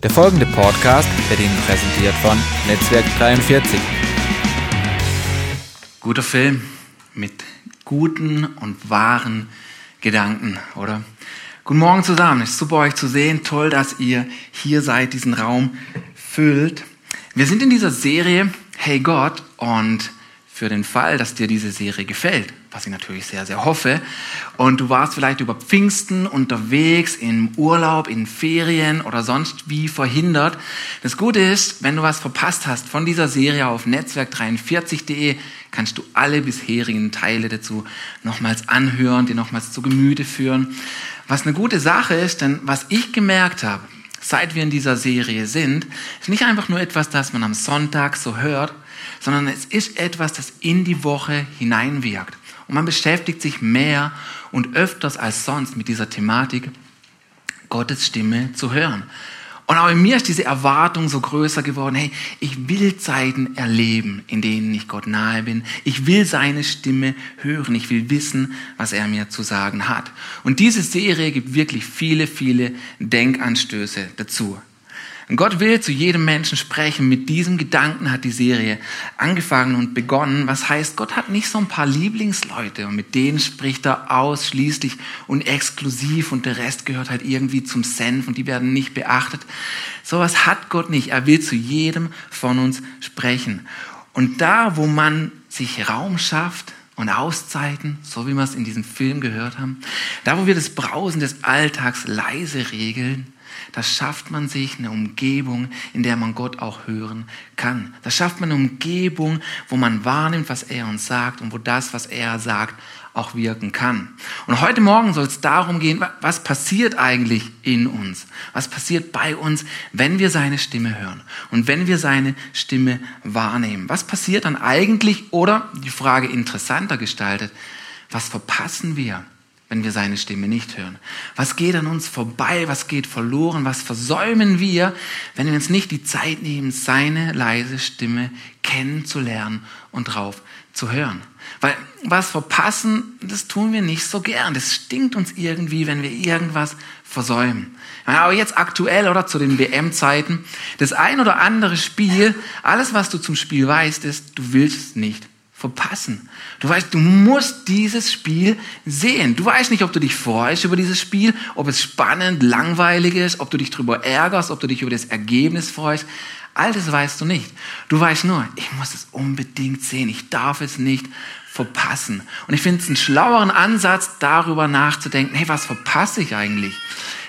Der folgende Podcast wird Ihnen präsentiert von Netzwerk 43. Guter Film mit guten und wahren Gedanken, oder? Guten Morgen zusammen. Es ist super, euch zu sehen. Toll, dass ihr hier seid, diesen Raum füllt. Wir sind in dieser Serie Hey Gott und für den Fall, dass dir diese Serie gefällt, was ich natürlich sehr, sehr hoffe, und du warst vielleicht über Pfingsten unterwegs, im Urlaub, in Ferien oder sonst wie verhindert. Das Gute ist, wenn du was verpasst hast von dieser Serie auf netzwerk43.de, kannst du alle bisherigen Teile dazu nochmals anhören, dir nochmals zu Gemüte führen. Was eine gute Sache ist, denn was ich gemerkt habe, seit wir in dieser Serie sind, ist nicht einfach nur etwas, das man am Sonntag so hört, sondern es ist etwas, das in die Woche hineinwirkt. Und man beschäftigt sich mehr und öfters als sonst mit dieser Thematik, Gottes Stimme zu hören. Und auch in mir ist diese Erwartung so größer geworden, hey, ich will Zeiten erleben, in denen ich Gott nahe bin. Ich will seine Stimme hören. Ich will wissen, was er mir zu sagen hat. Und diese Serie gibt wirklich viele, viele Denkanstöße dazu. Und Gott will zu jedem Menschen sprechen. Mit diesem Gedanken hat die Serie angefangen und begonnen. Was heißt, Gott hat nicht so ein paar Lieblingsleute und mit denen spricht er ausschließlich und exklusiv und der Rest gehört halt irgendwie zum Senf und die werden nicht beachtet. Sowas hat Gott nicht. Er will zu jedem von uns sprechen. Und da, wo man sich Raum schafft, und Auszeiten, so wie wir es in diesem Film gehört haben. Da, wo wir das Brausen des Alltags leise regeln, da schafft man sich eine Umgebung, in der man Gott auch hören kann. Da schafft man eine Umgebung, wo man wahrnimmt, was er uns sagt und wo das, was er sagt, auch wirken kann. Und heute Morgen soll es darum gehen, was passiert eigentlich in uns? Was passiert bei uns, wenn wir seine Stimme hören und wenn wir seine Stimme wahrnehmen? Was passiert dann eigentlich oder die Frage interessanter gestaltet, was verpassen wir, wenn wir seine Stimme nicht hören? Was geht an uns vorbei? Was geht verloren? Was versäumen wir, wenn wir uns nicht die Zeit nehmen, seine leise Stimme kennenzulernen und drauf zu hören? Weil was verpassen, das tun wir nicht so gern. Das stinkt uns irgendwie, wenn wir irgendwas versäumen. Aber jetzt aktuell oder zu den WM-Zeiten, das ein oder andere Spiel, alles was du zum Spiel weißt, ist, du willst es nicht verpassen. Du weißt, du musst dieses Spiel sehen. Du weißt nicht, ob du dich freust über dieses Spiel, ob es spannend, langweilig ist, ob du dich darüber ärgerst, ob du dich über das Ergebnis freust. All das weißt du nicht. Du weißt nur, ich muss es unbedingt sehen. Ich darf es nicht verpassen. Und ich finde es einen schlaueren Ansatz, darüber nachzudenken, hey, was verpasse ich eigentlich,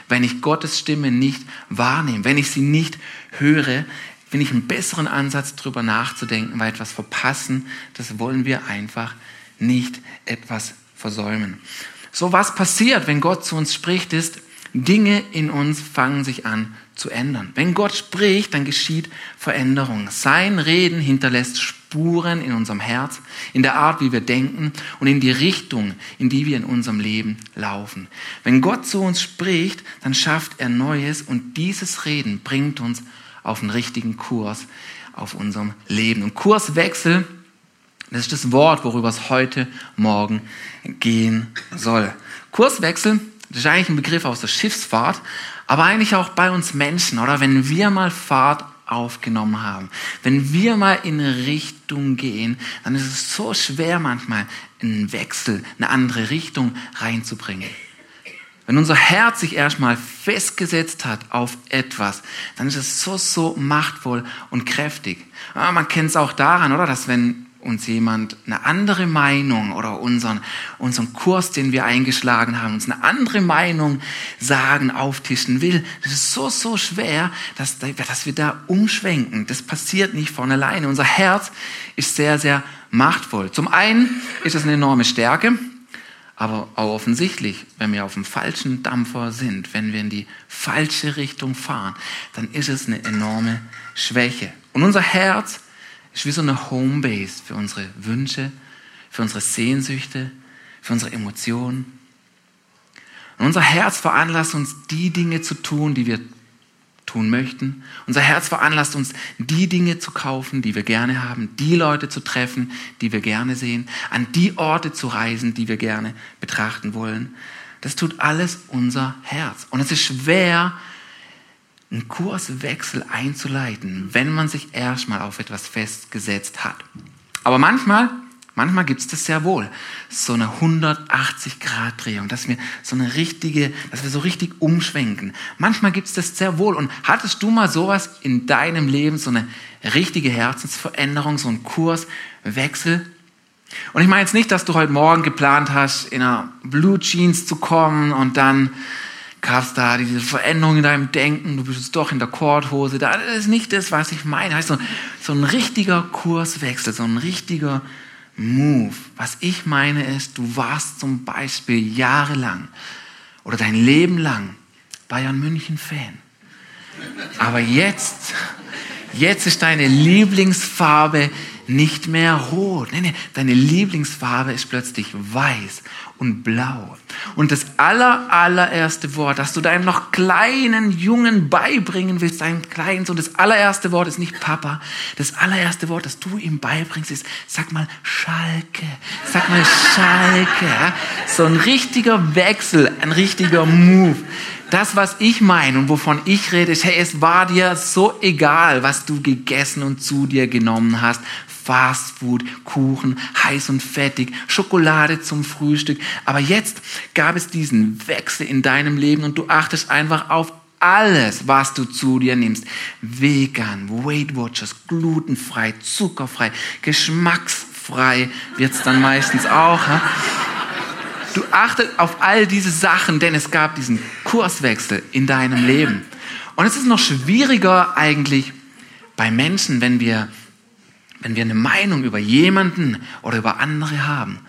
wenn ich Gottes Stimme nicht wahrnehme, wenn ich sie nicht höre, finde ich einen besseren Ansatz, darüber nachzudenken, weil etwas verpassen, das wollen wir einfach nicht etwas versäumen. So was passiert, wenn Gott zu uns spricht, ist, Dinge in uns fangen sich an zu ändern. Wenn Gott spricht, dann geschieht Veränderung. Sein Reden hinterlässt Spuren in unserem Herz, in der Art, wie wir denken und in die Richtung, in die wir in unserem Leben laufen. Wenn Gott zu uns spricht, dann schafft er Neues und dieses Reden bringt uns auf den richtigen Kurs auf unserem Leben. Und Kurswechsel, das ist das Wort, worüber es heute Morgen gehen soll. Kurswechsel, das ist eigentlich ein Begriff aus der Schiffsfahrt, aber eigentlich auch bei uns Menschen, oder? Wenn wir mal Fahrt aufgenommen haben, wenn wir mal in Richtung gehen, dann ist es so schwer manchmal, einen Wechsel, eine andere Richtung reinzubringen. Wenn unser Herz sich erstmal festgesetzt hat auf etwas, dann ist es so, so machtvoll und kräftig. Aber man kennt es auch daran, oder? Dass wenn uns jemand eine andere Meinung oder unseren, unseren Kurs, den wir eingeschlagen haben, uns eine andere Meinung sagen, auftischen will, das ist so, so schwer, dass, dass wir da umschwenken. Das passiert nicht von alleine. Unser Herz ist sehr, sehr machtvoll. Zum einen ist es eine enorme Stärke, aber auch offensichtlich, wenn wir auf dem falschen Dampfer sind, wenn wir in die falsche Richtung fahren, dann ist es eine enorme Schwäche. Und unser Herz ist wie so eine Homebase für unsere Wünsche, für unsere Sehnsüchte, für unsere Emotionen. Und unser Herz veranlasst uns, die Dinge zu tun, die wir tun möchten. Unser Herz veranlasst uns, die Dinge zu kaufen, die wir gerne haben, die Leute zu treffen, die wir gerne sehen, an die Orte zu reisen, die wir gerne betrachten wollen. Das tut alles unser Herz. Und es ist schwer, einen Kurswechsel einzuleiten, wenn man sich erstmal auf etwas festgesetzt hat. Aber manchmal, manchmal gibt es das sehr wohl. So eine 180-Grad-Drehung, dass wir so eine richtige, dass wir so richtig umschwenken. Manchmal gibt es das sehr wohl. Und hattest du mal sowas in deinem Leben, so eine richtige Herzensveränderung, so einen Kurswechsel? Und ich meine jetzt nicht, dass du heute Morgen geplant hast, in einer Blue Jeans zu kommen und dann gab es da diese Veränderung in deinem Denken, du bist doch in der Korthose. Das ist nicht das, was ich meine. Heißt so, so ein richtiger Kurswechsel, so ein richtiger Move. Was ich meine ist, du warst zum Beispiel jahrelang oder dein Leben lang Bayern München Fan. Aber jetzt, jetzt ist deine Lieblingsfarbe nicht mehr rot. Nee, nee, deine Lieblingsfarbe ist plötzlich weiß und blau. Und das aller, allererste Wort, das du deinem noch kleinen Jungen beibringen willst, deinem kleinen Sohn, das allererste Wort ist nicht Papa. Das allererste Wort, das du ihm beibringst, ist, sag mal Schalke. Sag mal Schalke. So ein richtiger Wechsel, ein richtiger Move. Das, was ich meine und wovon ich rede, ist, hey, es war dir so egal, was du gegessen und zu dir genommen hast. Fastfood, Kuchen, heiß und fettig, Schokolade zum Frühstück. Aber jetzt gab es diesen Wechsel in deinem Leben und du achtest einfach auf alles, was du zu dir nimmst. Vegan, Weight Watchers, glutenfrei, zuckerfrei, geschmacksfrei wird's dann meistens auch. Ha? Du achtest auf all diese Sachen, denn es gab diesen Kurswechsel in deinem Leben. Und es ist noch schwieriger eigentlich bei Menschen, wenn wir wenn wir eine Meinung über jemanden oder über andere haben.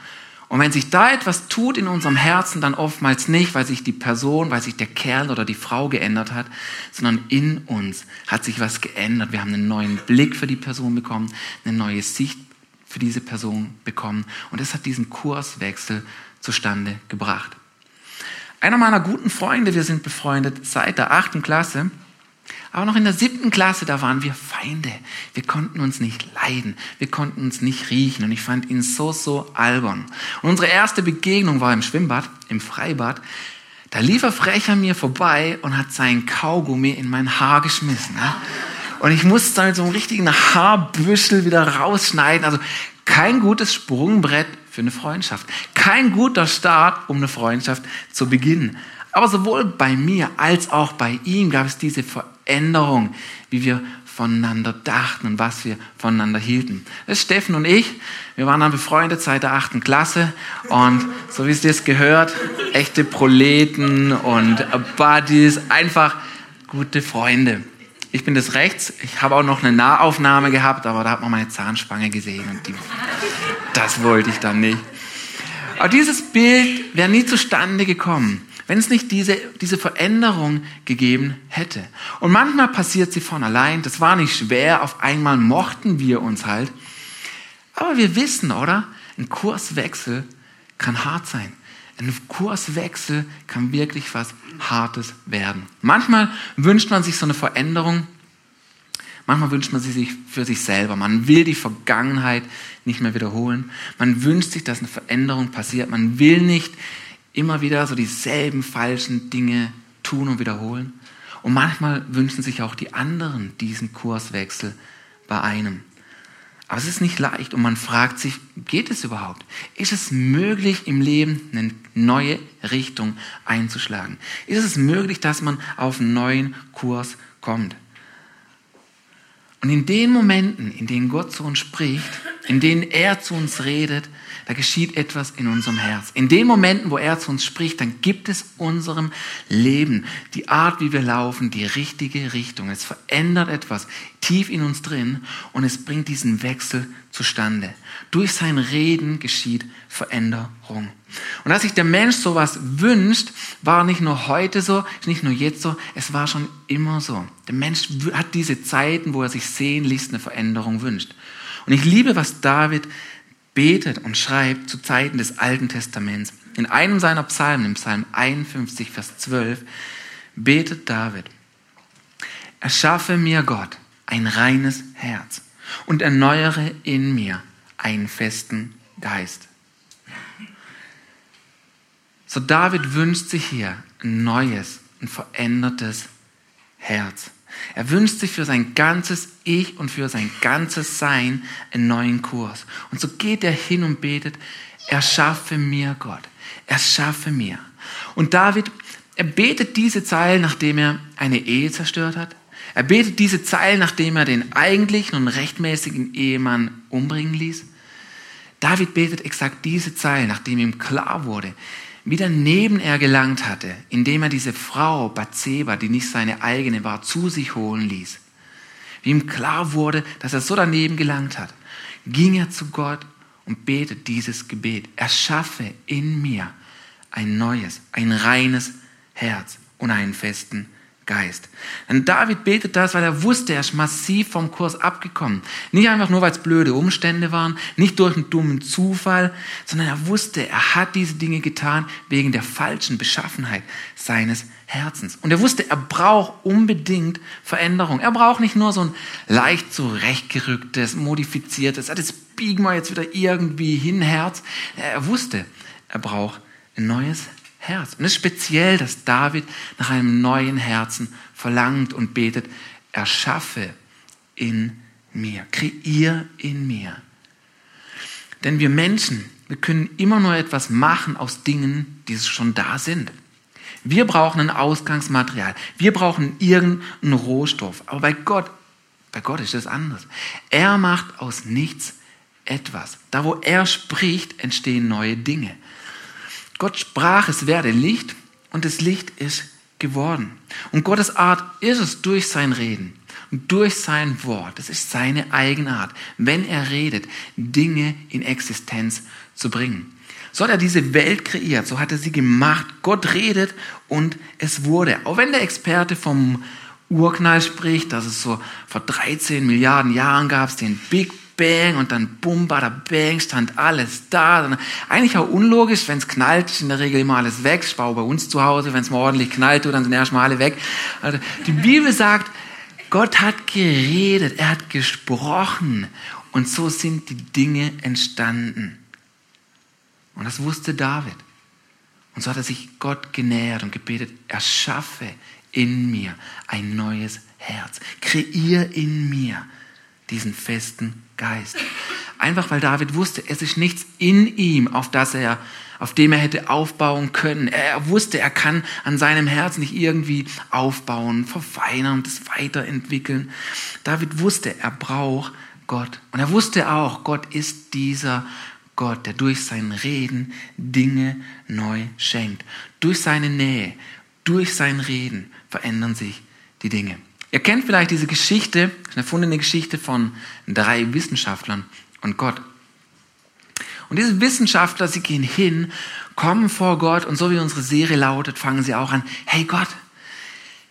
Und wenn sich da etwas tut in unserem Herzen, dann oftmals nicht, weil sich die Person, weil sich der Kerl oder die Frau geändert hat, sondern in uns hat sich was geändert. Wir haben einen neuen Blick für die Person bekommen, eine neue Sicht für diese Person bekommen. Und das hat diesen Kurswechsel zustande gebracht. Einer meiner guten Freunde, wir sind befreundet seit der achten Klasse, aber noch in der siebten Klasse, da waren wir Feinde. Wir konnten uns nicht leiden. Wir konnten uns nicht riechen. Und ich fand ihn so, so albern. Und unsere erste Begegnung war im Schwimmbad, im Freibad. Da lief er frech an mir vorbei und hat seinen Kaugummi in mein Haar geschmissen. Und ich musste dann mit so einem richtigen Haarbüschel wieder rausschneiden. Also kein gutes Sprungbrett für eine Freundschaft. Kein guter Start, um eine Freundschaft zu beginnen. Aber sowohl bei mir als auch bei ihm gab es diese Veränderung, wie wir voneinander dachten und was wir voneinander hielten. Das Steffen und ich. Wir waren dann befreundet seit der achten Klasse und so wie es dir gehört, echte Proleten und Buddies, einfach gute Freunde. Ich bin des Rechts. Ich habe auch noch eine Nahaufnahme gehabt, aber da hat man meine Zahnspange gesehen und die, das wollte ich dann nicht. Aber dieses Bild wäre nie zustande gekommen, wenn es nicht diese, diese Veränderung gegeben hätte. Und manchmal passiert sie von allein. Das war nicht schwer. Auf einmal mochten wir uns halt. Aber wir wissen, oder? Ein Kurswechsel kann hart sein. Ein Kurswechsel kann wirklich was Hartes werden. Manchmal wünscht man sich so eine Veränderung. Manchmal wünscht man sie sich für sich selber. Man will die Vergangenheit nicht mehr wiederholen. Man wünscht sich, dass eine Veränderung passiert. Man will nicht immer wieder so dieselben falschen Dinge tun und wiederholen. Und manchmal wünschen sich auch die anderen diesen Kurswechsel bei einem. Aber es ist nicht leicht und man fragt sich, geht es überhaupt? Ist es möglich, im Leben eine neue Richtung einzuschlagen? Ist es möglich, dass man auf einen neuen Kurs kommt? Und in den Momenten, in denen Gott zu uns spricht, in denen er zu uns redet, da geschieht etwas in unserem Herz. In den Momenten, wo er zu uns spricht, dann gibt es unserem Leben die Art, wie wir laufen, die richtige Richtung. Es verändert etwas tief in uns drin und es bringt diesen Wechsel zustande. Durch sein Reden geschieht Veränderung. Und als sich der Mensch sowas wünscht, war nicht nur heute so, nicht nur jetzt so, es war schon immer so. Der Mensch hat diese Zeiten, wo er sich sehen lässt, eine Veränderung wünscht. Und ich liebe, was David betet und schreibt zu Zeiten des Alten Testaments. In einem seiner Psalmen, im Psalm 51, Vers 12, betet David, erschaffe mir Gott ein reines Herz und erneuere in mir einen festen Geist. So David wünscht sich hier ein neues, ein verändertes Herz. Er wünscht sich für sein ganzes Ich und für sein ganzes Sein einen neuen Kurs. Und so geht er hin und betet, erschaffe mir Gott, erschaffe mir. Und David, er betet diese Zeilen, nachdem er eine Ehe zerstört hat. Er betet diese Zeilen, nachdem er den eigentlichen und rechtmäßigen Ehemann umbringen ließ. David betet exakt diese Zeilen, nachdem ihm klar wurde, wie daneben er gelangt hatte, indem er diese Frau Bathseba, die nicht seine eigene war, zu sich holen ließ. Wie ihm klar wurde, dass er so daneben gelangt hat, ging er zu Gott und betet dieses Gebet. Erschaffe in mir ein neues, ein reines Herz und einen festen Geist. Denn David betet das, weil er wusste, er ist massiv vom Kurs abgekommen. Nicht einfach nur, weil es blöde Umstände waren, nicht durch einen dummen Zufall, sondern er wusste, er hat diese Dinge getan wegen der falschen Beschaffenheit seines Herzens. Und er wusste, er braucht unbedingt Veränderung. Er braucht nicht nur so ein leicht zurechtgerücktes, modifiziertes, ah, das biegen wir jetzt wieder irgendwie hin, Herz. Er wusste, er braucht ein neues Herz. Und es ist speziell, dass David nach einem neuen Herzen verlangt und betet, erschaffe in mir, kreier in mir. Denn wir Menschen, wir können immer nur etwas machen aus Dingen, die schon da sind. Wir brauchen ein Ausgangsmaterial. Wir brauchen irgendeinen Rohstoff. Aber bei Gott, bei Gott ist das anders. Er macht aus nichts etwas. Da, wo er spricht, entstehen neue Dinge. Gott sprach, es werde Licht und das Licht ist geworden. Und Gottes Art ist es durch sein Reden und durch sein Wort, das ist seine Eigenart, wenn er redet, Dinge in Existenz zu bringen. So hat er diese Welt kreiert, so hat er sie gemacht. Gott redet und es wurde. Auch wenn der Experte vom Urknall spricht, dass es so vor 13 Milliarden Jahren gab, den Big Bang und dann bum, bada bang, stand alles da. Eigentlich auch unlogisch, wenn es knallt, ist in der Regel immer alles weg. Ich baue bei uns zu Hause, wenn es mal ordentlich knallt, dann sind erstmal alle weg. Also die Bibel sagt, Gott hat geredet, er hat gesprochen und so sind die Dinge entstanden. Und das wusste David. Und so hat er sich Gott genähert und gebetet, erschaffe in mir ein neues Herz. Kreier in mir diesen festen Geist. Einfach weil David wusste, es ist nichts in ihm, auf das er, auf dem er hätte aufbauen können. Er wusste, er kann an seinem Herz nicht irgendwie aufbauen, verfeinern es weiterentwickeln. David wusste, er braucht Gott. Und er wusste auch, Gott ist dieser Gott, der durch sein Reden Dinge neu schenkt. Durch seine Nähe, durch sein Reden verändern sich die Dinge. Ihr kennt vielleicht diese Geschichte, eine erfundene Geschichte von drei Wissenschaftlern und Gott. Und diese Wissenschaftler, sie gehen hin, kommen vor Gott und so wie unsere Serie lautet, fangen sie auch an, hey Gott,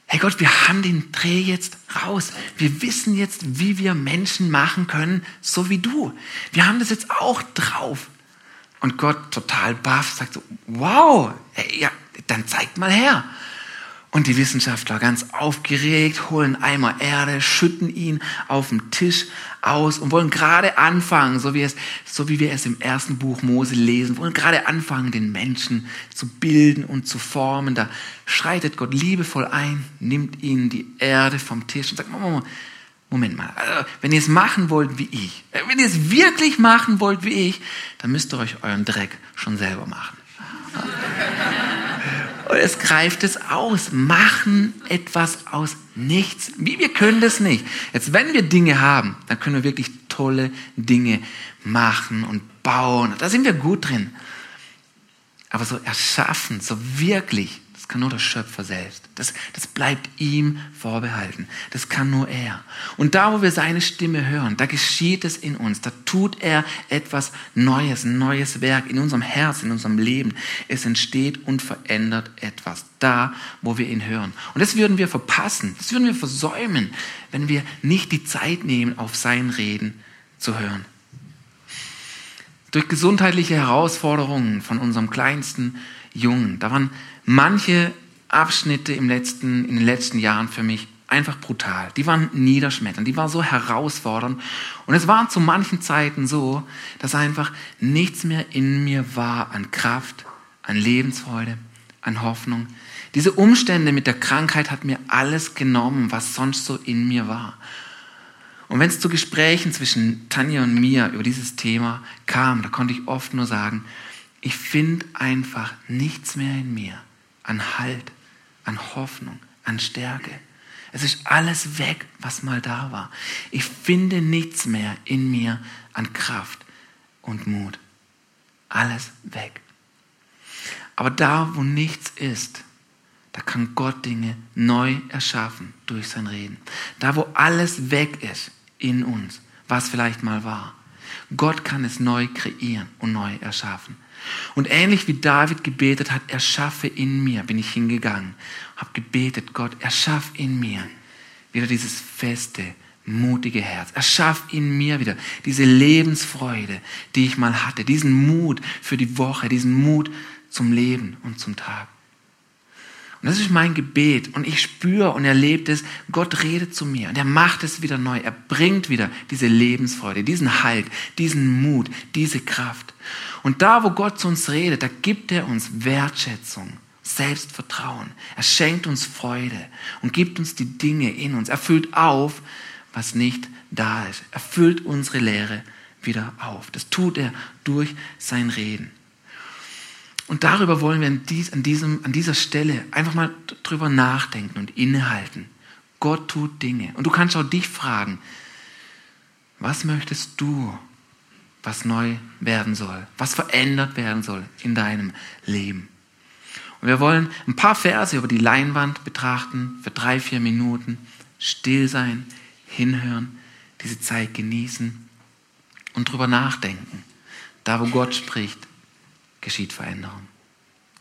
hey Gott, wir haben den Dreh jetzt raus. Wir wissen jetzt, wie wir Menschen machen können, so wie du. Wir haben das jetzt auch drauf. Und Gott total baff sagt so, wow, hey, ja, dann zeigt mal her. Und die Wissenschaftler ganz aufgeregt holen Eimer Erde, schütten ihn auf dem Tisch aus und wollen gerade anfangen, so wie, es, so wie wir es im ersten Buch Mose lesen, wollen gerade anfangen, den Menschen zu bilden und zu formen. Da schreitet Gott liebevoll ein, nimmt ihnen die Erde vom Tisch und sagt, Moment, Moment mal, also, wenn ihr es machen wollt wie ich, äh, wenn ihr es wirklich machen wollt wie ich, dann müsst ihr euch euren Dreck schon selber machen. Und es greift es aus. Machen etwas aus nichts. Wie wir können das nicht. Jetzt, wenn wir Dinge haben, dann können wir wirklich tolle Dinge machen und bauen. Da sind wir gut drin. Aber so erschaffen, so wirklich kann nur der Schöpfer selbst. Das, das bleibt ihm vorbehalten. Das kann nur er. Und da, wo wir seine Stimme hören, da geschieht es in uns. Da tut er etwas Neues, ein neues Werk in unserem Herz, in unserem Leben. Es entsteht und verändert etwas. Da, wo wir ihn hören. Und das würden wir verpassen. Das würden wir versäumen, wenn wir nicht die Zeit nehmen, auf sein Reden zu hören. Durch gesundheitliche Herausforderungen von unserem kleinsten Jungen, da waren manche Abschnitte im letzten, in den letzten Jahren für mich einfach brutal. Die waren niederschmetternd, die waren so herausfordernd. Und es war zu manchen Zeiten so, dass einfach nichts mehr in mir war an Kraft, an Lebensfreude, an Hoffnung. Diese Umstände mit der Krankheit hat mir alles genommen, was sonst so in mir war. Und wenn es zu Gesprächen zwischen Tanja und mir über dieses Thema kam, da konnte ich oft nur sagen, ich finde einfach nichts mehr in mir an Halt, an Hoffnung, an Stärke. Es ist alles weg, was mal da war. Ich finde nichts mehr in mir an Kraft und Mut. Alles weg. Aber da, wo nichts ist, da kann Gott Dinge neu erschaffen durch sein Reden. Da, wo alles weg ist in uns, was vielleicht mal war. Gott kann es neu kreieren und neu erschaffen. Und ähnlich wie David gebetet hat, erschaffe in mir, bin ich hingegangen, habe gebetet, Gott, erschaff in mir wieder dieses feste, mutige Herz. Erschaff in mir wieder diese Lebensfreude, die ich mal hatte, diesen Mut für die Woche, diesen Mut zum Leben und zum Tag. Und das ist mein Gebet. Und ich spüre und erlebe es, Gott redet zu mir und er macht es wieder neu. Er bringt wieder diese Lebensfreude, diesen Halt, diesen Mut, diese Kraft. Und da, wo Gott zu uns redet, da gibt er uns Wertschätzung, Selbstvertrauen. Er schenkt uns Freude und gibt uns die Dinge in uns. Er füllt auf, was nicht da ist. Er füllt unsere Leere wieder auf. Das tut er durch sein Reden. Und darüber wollen wir an, dies, an, diesem, an dieser Stelle einfach mal drüber nachdenken und innehalten. Gott tut Dinge. Und du kannst auch dich fragen, was möchtest du, was neu werden soll, was verändert werden soll in deinem Leben? Und wir wollen ein paar Verse über die Leinwand betrachten, für drei, vier Minuten, still sein, hinhören, diese Zeit genießen und drüber nachdenken. Da, wo Gott spricht, geschieht Veränderung.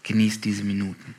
Genießt diese Minuten.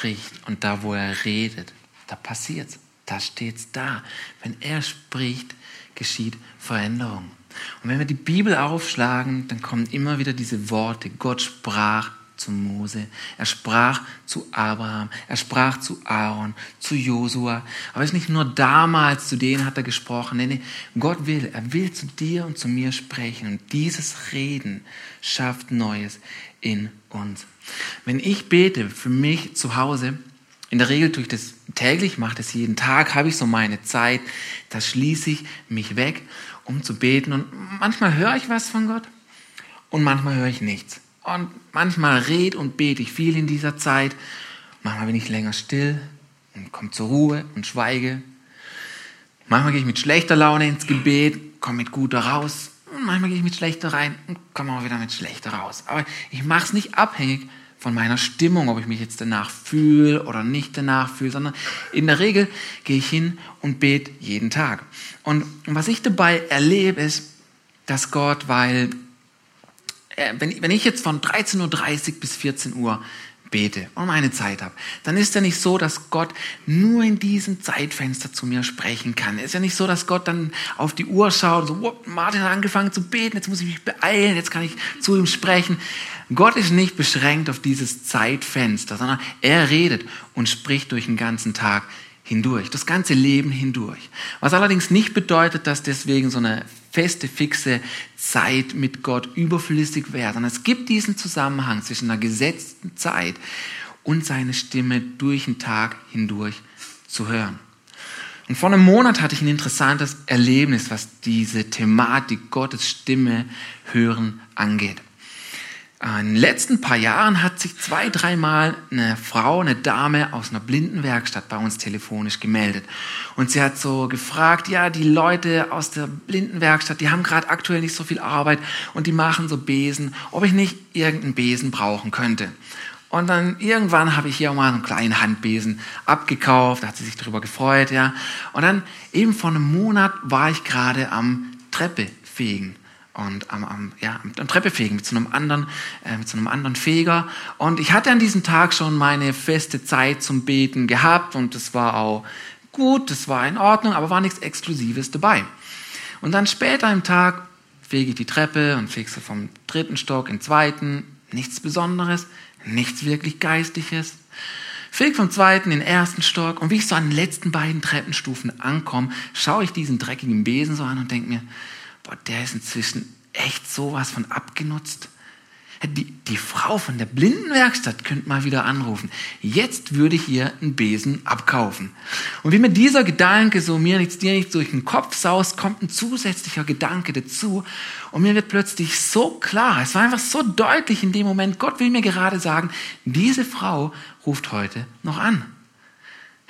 Spricht und da wo er redet, da passiert's, da steht's da. Wenn er spricht, geschieht Veränderung. Und wenn wir die Bibel aufschlagen, dann kommen immer wieder diese Worte. Gott sprach zu Mose, er sprach zu Abraham, er sprach zu Aaron, zu Josua. Aber es ist nicht nur damals, zu denen hat er gesprochen. Nee, nee, Gott will, er will zu dir und zu mir sprechen. Und dieses Reden schafft Neues in uns. Wenn ich bete für mich zu Hause, in der Regel tue ich das täglich, mache das jeden Tag, habe ich so meine Zeit, da schließe ich mich weg, um zu beten. Und manchmal höre ich was von Gott und manchmal höre ich nichts. Und manchmal red und bete ich viel in dieser Zeit. Manchmal bin ich länger still und komme zur Ruhe und schweige. Manchmal gehe ich mit schlechter Laune ins Gebet, komme mit guter raus. Manchmal gehe ich mit schlechter rein und komme auch wieder mit schlechter raus. Aber ich mache es nicht abhängig von meiner Stimmung, ob ich mich jetzt danach fühle oder nicht danach fühle, sondern in der Regel gehe ich hin und bete jeden Tag. Und was ich dabei erlebe, ist, dass Gott, weil, äh, wenn ich jetzt von 13.30 Uhr bis 14 Uhr bete und meine Zeit habe, dann ist ja nicht so, dass Gott nur in diesem Zeitfenster zu mir sprechen kann. Es ist ja nicht so, dass Gott dann auf die Uhr schaut und so, oh, Martin hat angefangen zu beten, jetzt muss ich mich beeilen, jetzt kann ich zu ihm sprechen. Gott ist nicht beschränkt auf dieses Zeitfenster, sondern er redet und spricht durch den ganzen Tag hindurch, das ganze Leben hindurch. Was allerdings nicht bedeutet, dass deswegen so eine feste, fixe Zeit mit Gott überflüssig sondern es gibt diesen Zusammenhang zwischen einer gesetzten Zeit und seine Stimme durch den Tag hindurch zu hören. Und vor einem Monat hatte ich ein interessantes Erlebnis, was diese Thematik Gottes Stimme hören angeht. In den letzten paar Jahren hat sich zwei, dreimal eine Frau, eine Dame aus einer Blindenwerkstatt bei uns telefonisch gemeldet. Und sie hat so gefragt, ja, die Leute aus der Blindenwerkstatt, die haben gerade aktuell nicht so viel Arbeit und die machen so Besen, ob ich nicht irgendeinen Besen brauchen könnte. Und dann irgendwann habe ich hier auch mal einen kleinen Handbesen abgekauft, da hat sie sich darüber gefreut, ja. Und dann eben vor einem Monat war ich gerade am Treppe fegen und am, am, ja, am Treppefegen mit so einem anderen, äh, mit so einem anderen Feger. Und ich hatte an diesem Tag schon meine feste Zeit zum Beten gehabt und das war auch gut, das war in Ordnung, aber war nichts Exklusives dabei. Und dann später im Tag fege ich die Treppe und fege sie vom dritten Stock in den zweiten, nichts Besonderes, nichts wirklich Geistliches. Feg vom zweiten in den ersten Stock und wie ich so an den letzten beiden Treppenstufen ankomme, schaue ich diesen dreckigen Besen so an und denke mir, boah, der ist inzwischen echt sowas von abgenutzt. Die, die Frau von der Blindenwerkstatt könnte mal wieder anrufen. Jetzt würde ich ihr einen Besen abkaufen. Und wie mir dieser Gedanke so mir nichts dir nicht durch den Kopf saust, kommt ein zusätzlicher Gedanke dazu. Und mir wird plötzlich so klar, es war einfach so deutlich in dem Moment, Gott will mir gerade sagen, diese Frau ruft heute noch an.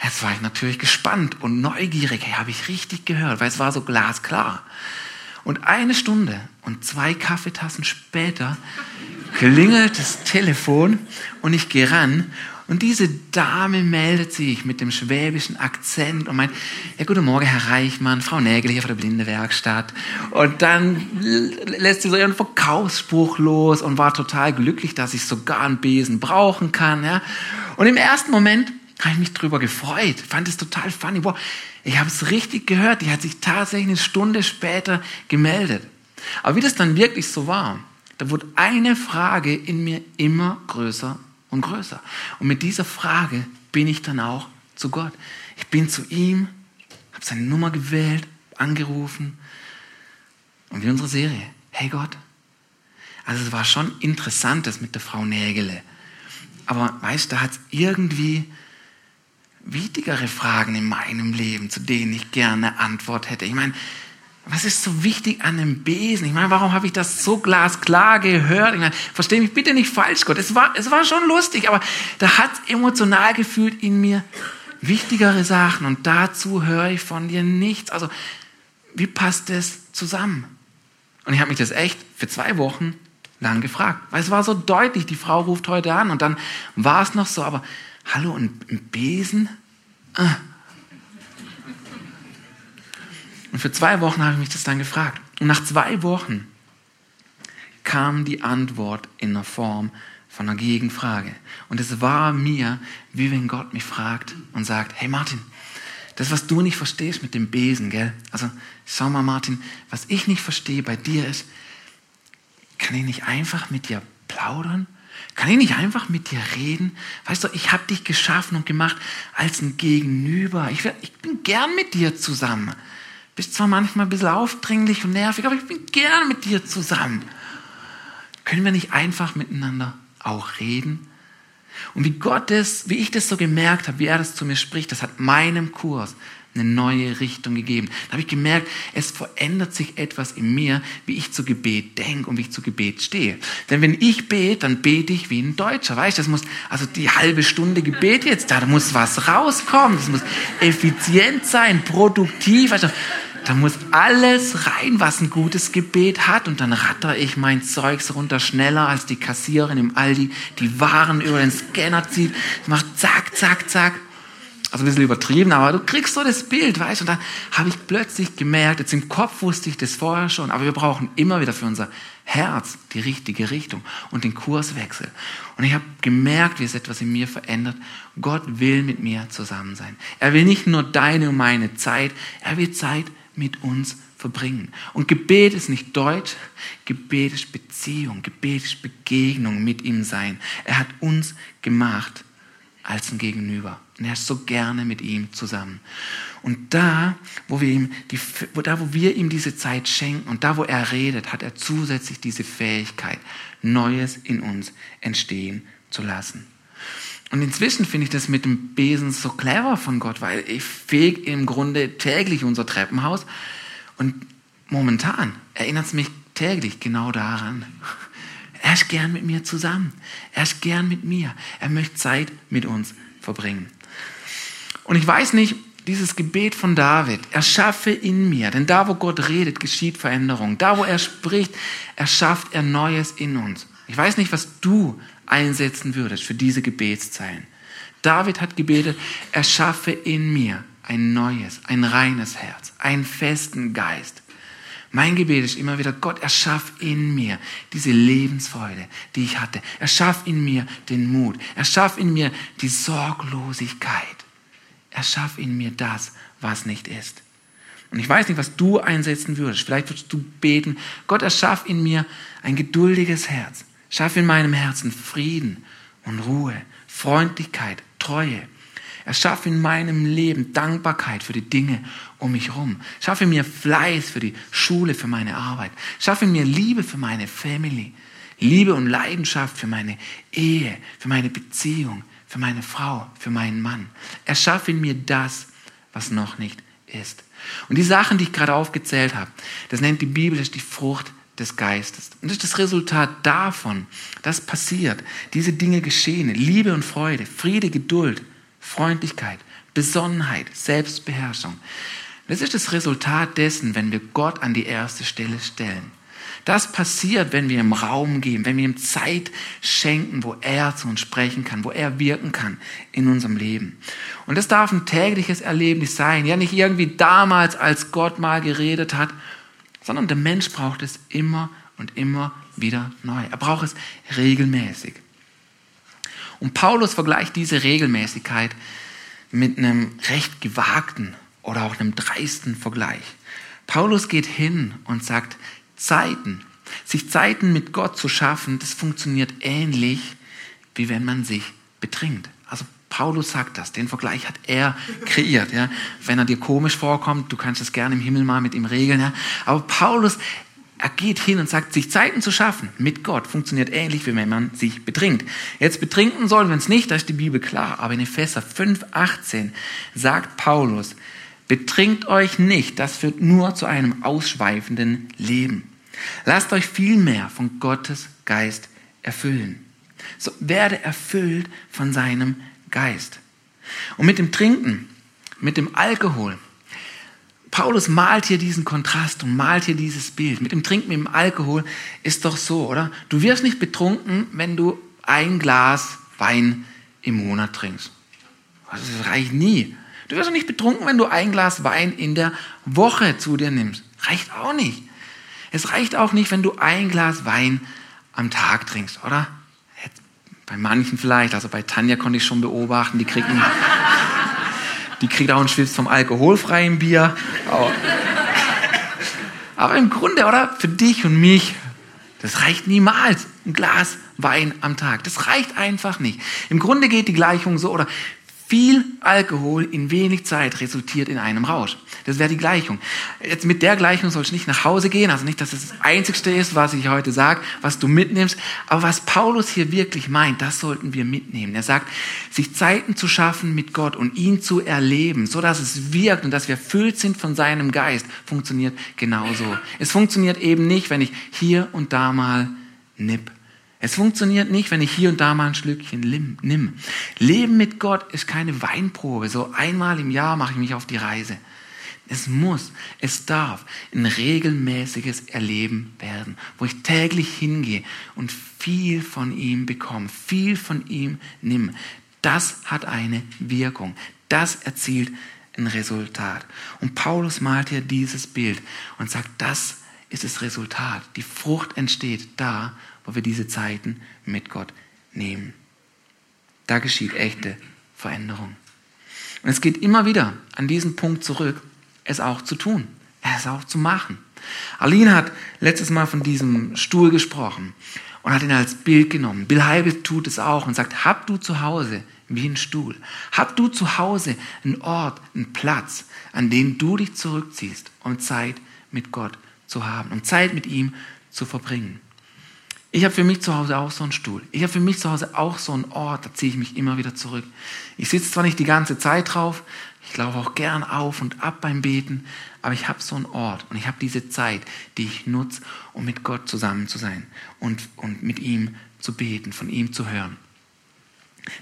Jetzt war ich natürlich gespannt und neugierig. Hey, habe ich richtig gehört, weil es war so glasklar. Und eine Stunde und zwei Kaffeetassen später klingelt das Telefon und ich gehe ran und diese Dame meldet sich mit dem schwäbischen Akzent und meint, ja, guten Morgen, Herr Reichmann, Frau Nägel hier von der Blindewerkstatt. Und dann lässt sie so ihren Verkaufsspruch los und war total glücklich, dass ich sogar einen Besen brauchen kann. Ja. Und im ersten Moment habe ich mich drüber gefreut, fand es total funny. Wow, ich habe es richtig gehört, die hat sich tatsächlich eine Stunde später gemeldet. Aber wie das dann wirklich so war, da wurde eine Frage in mir immer größer und größer. Und mit dieser Frage bin ich dann auch zu Gott. Ich bin zu ihm, habe seine Nummer gewählt, angerufen. Und wie unsere Serie, hey Gott. Also es war schon interessant, das mit der Frau Nägele. Aber weißt du, da hat es irgendwie wichtigere Fragen in meinem Leben, zu denen ich gerne Antwort hätte. Ich meine, was ist so wichtig an einem Besen? Ich meine, warum habe ich das so glasklar gehört? Ich meine, verstehe mich bitte nicht falsch, Gott. Es war, es war schon lustig, aber da hat emotional gefühlt in mir wichtigere Sachen und dazu höre ich von dir nichts. Also, wie passt das zusammen? Und ich habe mich das echt für zwei Wochen lang gefragt, weil es war so deutlich, die Frau ruft heute an und dann war es noch so, aber hallo, ein, Besen? Ah. Und für zwei Wochen habe ich mich das dann gefragt. Und nach zwei Wochen kam die Antwort in der Form von einer Gegenfrage. Und es war mir, wie wenn Gott mich fragt und sagt, hey Martin, das, was du nicht verstehst mit dem Besen, gell? Also, schau mal, Martin, was ich nicht verstehe bei dir ist, kann ich nicht einfach mit dir plaudern? Kann ich nicht einfach mit dir reden? Weißt du, ich habe dich geschaffen und gemacht als ein Gegenüber. Ich, ich bin gern mit dir zusammen. Bist zwar manchmal ein bisschen aufdringlich und nervig, aber ich bin gern mit dir zusammen. Können wir nicht einfach miteinander auch reden? Und wie Gott es, wie ich das so gemerkt habe, wie er das zu mir spricht, das hat meinem Kurs eine neue Richtung gegeben. Da habe ich gemerkt, es verändert sich etwas in mir, wie ich zu Gebet denke und wie ich zu Gebet stehe. Denn wenn ich bete, dann bete ich wie ein Deutscher. Weißt du, das muss, also die halbe Stunde Gebet jetzt, da muss was rauskommen. Das muss effizient sein, produktiv. Weißt du, da muss alles rein, was ein gutes Gebet hat. Und dann ratter ich mein Zeugs runter schneller als die Kassiererin im Aldi, die Waren über den Scanner zieht, macht zack, zack, zack also ein bisschen übertrieben, aber du kriegst so das Bild, weißt du? Und dann habe ich plötzlich gemerkt, jetzt im Kopf wusste ich das vorher schon, aber wir brauchen immer wieder für unser Herz die richtige Richtung und den Kurswechsel. Und ich habe gemerkt, wie es etwas in mir verändert. Gott will mit mir zusammen sein. Er will nicht nur deine und meine Zeit, er will Zeit mit uns verbringen. Und Gebet ist nicht Deutsch, Gebet ist Beziehung, Gebet ist Begegnung mit ihm sein. Er hat uns gemacht als ein Gegenüber. Und er ist so gerne mit ihm zusammen. Und da, wo wir ihm, die, da, wo wir ihm diese Zeit schenken und da, wo er redet, hat er zusätzlich diese Fähigkeit, Neues in uns entstehen zu lassen. Und inzwischen finde ich das mit dem Besen so clever von Gott, weil ich fege im Grunde täglich unser Treppenhaus und momentan erinnert es mich täglich genau daran. Er ist gern mit mir zusammen. Er ist gern mit mir. Er möchte Zeit mit uns verbringen. Und ich weiß nicht, dieses Gebet von David, erschaffe in mir, denn da, wo Gott redet, geschieht Veränderung. Da, wo er spricht, erschafft er Neues in uns. Ich weiß nicht, was du einsetzen würdest für diese Gebetszeilen. David hat gebetet, erschaffe in mir ein neues, ein reines Herz, einen festen Geist. Mein Gebet ist immer wieder, Gott, erschaff in mir diese Lebensfreude, die ich hatte. Erschaff in mir den Mut. Erschaff in mir die Sorglosigkeit. Erschaff in mir das, was nicht ist. Und ich weiß nicht, was du einsetzen würdest. Vielleicht würdest du beten, Gott, erschaff in mir ein geduldiges Herz. Schaff in meinem Herzen Frieden und Ruhe, Freundlichkeit, Treue. Erschaffe in meinem Leben Dankbarkeit für die Dinge um mich herum. Schaffe mir Fleiß für die Schule, für meine Arbeit. Schaffe mir Liebe für meine Family. Liebe und Leidenschaft für meine Ehe, für meine Beziehung, für meine Frau, für meinen Mann. Erschaffe in mir das, was noch nicht ist. Und die Sachen, die ich gerade aufgezählt habe, das nennt die Bibel, das ist die Frucht des Geistes. Und das ist das Resultat davon, das passiert. Diese Dinge geschehen. Liebe und Freude, Friede, Geduld, Freundlichkeit, Besonnenheit, Selbstbeherrschung. Das ist das Resultat dessen, wenn wir Gott an die erste Stelle stellen. Das passiert, wenn wir ihm Raum geben, wenn wir ihm Zeit schenken, wo er zu uns sprechen kann, wo er wirken kann in unserem Leben. Und das darf ein tägliches Erlebnis sein. Ja, nicht irgendwie damals, als Gott mal geredet hat, sondern der Mensch braucht es immer und immer wieder neu. Er braucht es regelmäßig. Und Paulus vergleicht diese Regelmäßigkeit mit einem recht gewagten oder auch einem dreisten Vergleich. Paulus geht hin und sagt, Zeiten, sich Zeiten mit Gott zu schaffen, das funktioniert ähnlich, wie wenn man sich betrinkt. Also Paulus sagt das, den Vergleich hat er kreiert. Ja. Wenn er dir komisch vorkommt, du kannst es gerne im Himmel mal mit ihm regeln. Ja. Aber Paulus, er geht hin und sagt, sich Zeiten zu schaffen mit Gott funktioniert ähnlich, wie wenn man sich betrinkt. Jetzt betrinken sollen wir uns nicht, da ist die Bibel klar. Aber in Epheser 5,18 sagt Paulus, Betrinkt euch nicht, das führt nur zu einem ausschweifenden Leben. Lasst euch vielmehr von Gottes Geist erfüllen. So werde erfüllt von seinem Geist. Und mit dem Trinken, mit dem Alkohol, Paulus malt hier diesen Kontrast und malt hier dieses Bild. Mit dem Trinken, mit dem Alkohol ist doch so, oder? Du wirst nicht betrunken, wenn du ein Glas Wein im Monat trinkst. Also das reicht nie. Du wirst doch nicht betrunken, wenn du ein Glas Wein in der Woche zu dir nimmst. Reicht auch nicht. Es reicht auch nicht, wenn du ein Glas Wein am Tag trinkst, oder? Bei manchen vielleicht, also bei Tanja konnte ich schon beobachten, die kriegt, die kriegt auch einen Schwips vom alkoholfreien Bier. Aber, aber im Grunde, oder? Für dich und mich, das reicht niemals. Ein Glas Wein am Tag. Das reicht einfach nicht. Im Grunde geht die Gleichung so, oder viel Alkohol in wenig Zeit resultiert in einem Rausch. Das wäre die Gleichung. Jetzt mit der Gleichung sollst du nicht nach Hause gehen, also nicht, dass das, das Einzigste ist, was ich heute sage, was du mitnimmst. Aber was Paulus hier wirklich meint, das sollten wir mitnehmen. Er sagt, sich Zeiten zu schaffen mit Gott und ihn zu erleben, so dass es wirkt und dass wir erfüllt sind von seinem Geist, funktioniert genauso. Es funktioniert eben nicht, wenn ich hier und da mal nipp es funktioniert nicht, wenn ich hier und da mal ein Schlückchen nimm. Leben mit Gott ist keine Weinprobe. So einmal im Jahr mache ich mich auf die Reise. Es muss, es darf ein regelmäßiges Erleben werden, wo ich täglich hingehe und viel von ihm bekomme, viel von ihm nimm. Das hat eine Wirkung. Das erzielt ein Resultat. Und Paulus malt hier dieses Bild und sagt, das ist das Resultat. Die Frucht entsteht da, wo wir diese Zeiten mit Gott nehmen. Da geschieht echte Veränderung. Und es geht immer wieder an diesen Punkt zurück, es auch zu tun, es auch zu machen. Aline hat letztes Mal von diesem Stuhl gesprochen und hat ihn als Bild genommen. Bill Heibel tut es auch und sagt, hab du zu Hause wie ein Stuhl. Hab du zu Hause einen Ort, einen Platz, an den du dich zurückziehst, um Zeit mit Gott zu haben, um Zeit mit ihm zu verbringen. Ich habe für mich zu Hause auch so einen Stuhl. Ich habe für mich zu Hause auch so einen Ort, da ziehe ich mich immer wieder zurück. Ich sitze zwar nicht die ganze Zeit drauf, ich laufe auch gern auf und ab beim Beten, aber ich habe so einen Ort und ich habe diese Zeit, die ich nutze, um mit Gott zusammen zu sein und, und mit ihm zu beten, von ihm zu hören.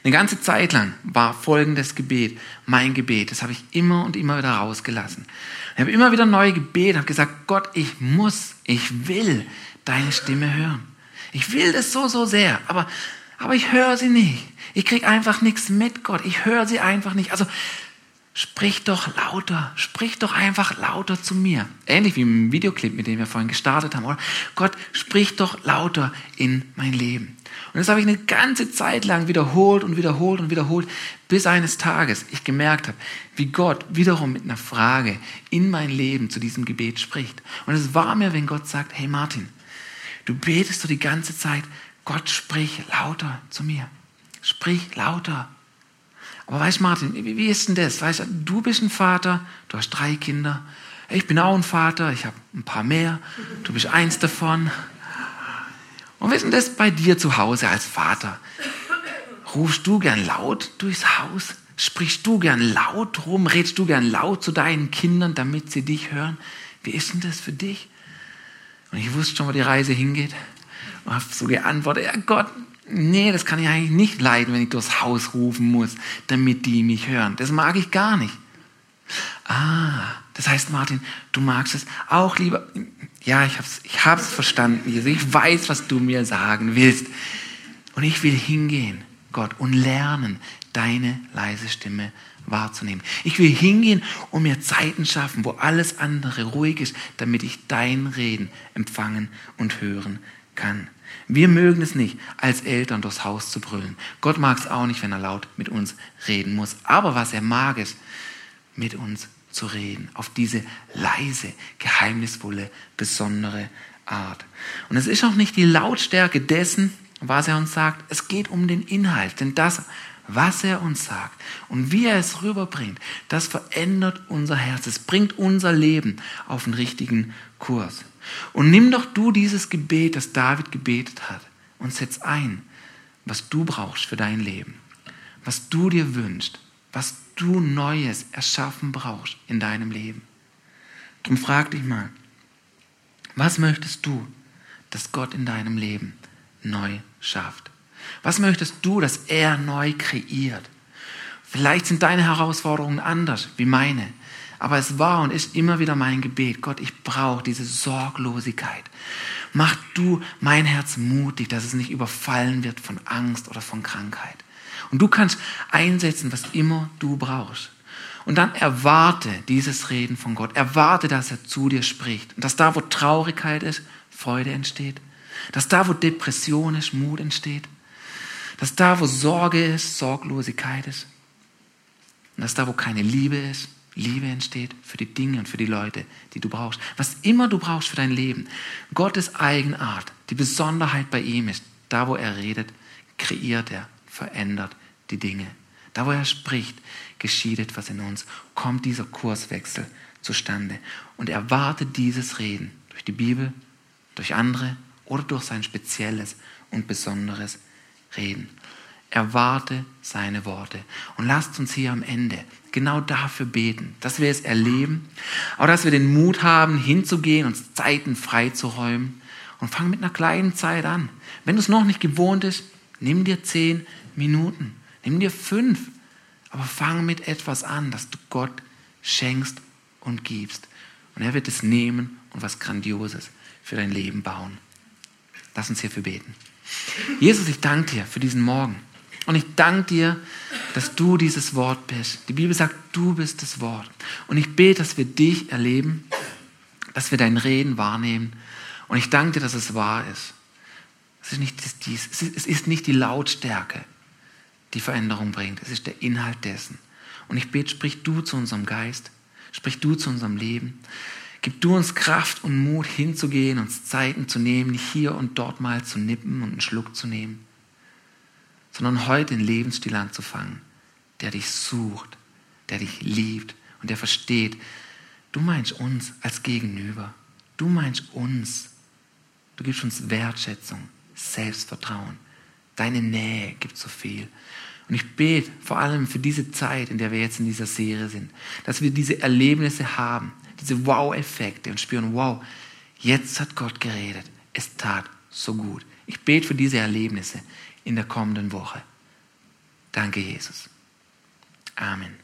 Eine ganze Zeit lang war folgendes Gebet mein Gebet. Das habe ich immer und immer wieder rausgelassen. Ich habe immer wieder neu gebetet, habe gesagt, Gott, ich muss, ich will deine Stimme hören. Ich will das so, so sehr, aber, aber ich höre sie nicht. Ich kriege einfach nichts mit, Gott. Ich höre sie einfach nicht. Also sprich doch lauter, sprich doch einfach lauter zu mir. Ähnlich wie im Videoclip, mit dem wir vorhin gestartet haben, oder? Gott, sprich doch lauter in mein Leben. Und das habe ich eine ganze Zeit lang wiederholt und wiederholt und wiederholt, bis eines Tages ich gemerkt habe, wie Gott wiederum mit einer Frage in mein Leben zu diesem Gebet spricht. Und es war mir, wenn Gott sagt, hey Martin, Du betest du die ganze Zeit, Gott sprich lauter zu mir. Sprich lauter. Aber weißt Martin, wie, ist denn das? Weißt du bist ein Vater, du hast drei Kinder. Ich bin auch ein Vater, ich habe ein paar mehr. Du bist eins davon. Und wie ist denn das bei dir zu Hause als Vater? Rufst du gern laut durchs Haus? Sprichst du gern laut rum? Redest du gern laut zu deinen Kindern, damit sie dich hören? Wie ist denn das für dich? Und ich wusste schon, wo die Reise hingeht. Und habe so geantwortet, ja Gott, nee, das kann ich eigentlich nicht leiden, wenn ich durchs Haus rufen muss, damit die mich hören. Das mag ich gar nicht. Ah, das heißt, Martin, du magst es auch lieber. Ja, ich hab's, ich hab's verstanden. Ich weiß, was du mir sagen willst. Und ich will hingehen, Gott, und lernen, deine leise Stimme wahrzunehmen. Ich will hingehen und mir Zeiten schaffen, wo alles andere ruhig ist, damit ich dein Reden empfangen und hören kann. Wir mögen es nicht, als Eltern durchs Haus zu brüllen. Gott mag es auch nicht, wenn er laut mit uns reden muss. Aber was er mag, ist, mit uns zu reden. Auf diese leise, geheimnisvolle, besondere Art. Und es ist auch nicht die Lautstärke dessen, was er uns sagt. Es geht um den Inhalt. Denn das was er uns sagt und wie er es rüberbringt, das verändert unser Herz. Es bringt unser Leben auf den richtigen Kurs. Und nimm doch du dieses Gebet, das David gebetet hat, und setz ein, was du brauchst für dein Leben, was du dir wünschst, was du Neues erschaffen brauchst in deinem Leben. Drum frag dich mal, was möchtest du, dass Gott in deinem Leben neu schafft? Was möchtest du, dass er neu kreiert? Vielleicht sind deine Herausforderungen anders wie meine. Aber es war und ist immer wieder mein Gebet. Gott, ich brauche diese Sorglosigkeit. Mach du mein Herz mutig, dass es nicht überfallen wird von Angst oder von Krankheit. Und du kannst einsetzen, was immer du brauchst. Und dann erwarte dieses Reden von Gott. Erwarte, dass er zu dir spricht. Und dass da, wo Traurigkeit ist, Freude entsteht. Dass da, wo Depression ist, Mut entsteht Dass da, wo Sorge ist, Sorglosigkeit ist. Und dass da, wo keine Liebe ist, Liebe entsteht für die Dinge und für die Leute, die du brauchst. Was immer du brauchst für dein Leben. Gottes Eigenart, die Besonderheit bei ihm ist, da, wo er redet, kreiert er, verändert die Dinge. Da, wo er spricht, geschieht etwas in uns, kommt dieser Kurswechsel zustande. Und er wartet dieses Reden durch die Bibel, durch andere oder durch sein spezielles und besonderes Reden. Erwarte seine Worte. Und lasst uns hier am Ende genau dafür beten, dass wir es erleben, aber dass wir den Mut haben, hinzugehen, uns Zeiten freizuräumen und fang mit einer kleinen Zeit an. Wenn du es noch nicht gewohnt bist, nimm dir zehn Minuten, nimm dir fünf, aber fang mit etwas an, das du Gott schenkst und gibst. Und er wird es nehmen und was Grandioses für dein Leben bauen. Lass uns hierfür beten. Jesus, ich danke dir für diesen Morgen. Und ich danke dir, dass du dieses Wort bist. Die Bibel sagt, du bist das Wort. Und ich bete, dass wir dich erleben, dass wir dein Reden wahrnehmen. Und ich danke dir, dass es wahr ist. Es ist nicht, dies, es ist nicht die Lautstärke, die Veränderung bringt. Es ist der Inhalt dessen. Und ich bete, sprich du zu unserem Geist, sprich du zu unserem Leben. Gib du uns Kraft und Mut hinzugehen, uns Zeiten zu nehmen, nicht hier und dort mal zu nippen und einen Schluck zu nehmen, sondern heute den Lebensstil anzufangen, der dich sucht, der dich liebt und der versteht, du meinst uns als Gegenüber, du meinst uns, du gibst uns Wertschätzung, Selbstvertrauen, deine Nähe gibt so viel. Und ich bete vor allem für diese Zeit, in der wir jetzt in dieser Serie sind, dass wir diese Erlebnisse haben, diese Wow-Effekte und spüren, wow, jetzt hat Gott geredet. Es tat so gut. Ich bete für diese Erlebnisse in der kommenden Woche. Danke, Jesus. Amen.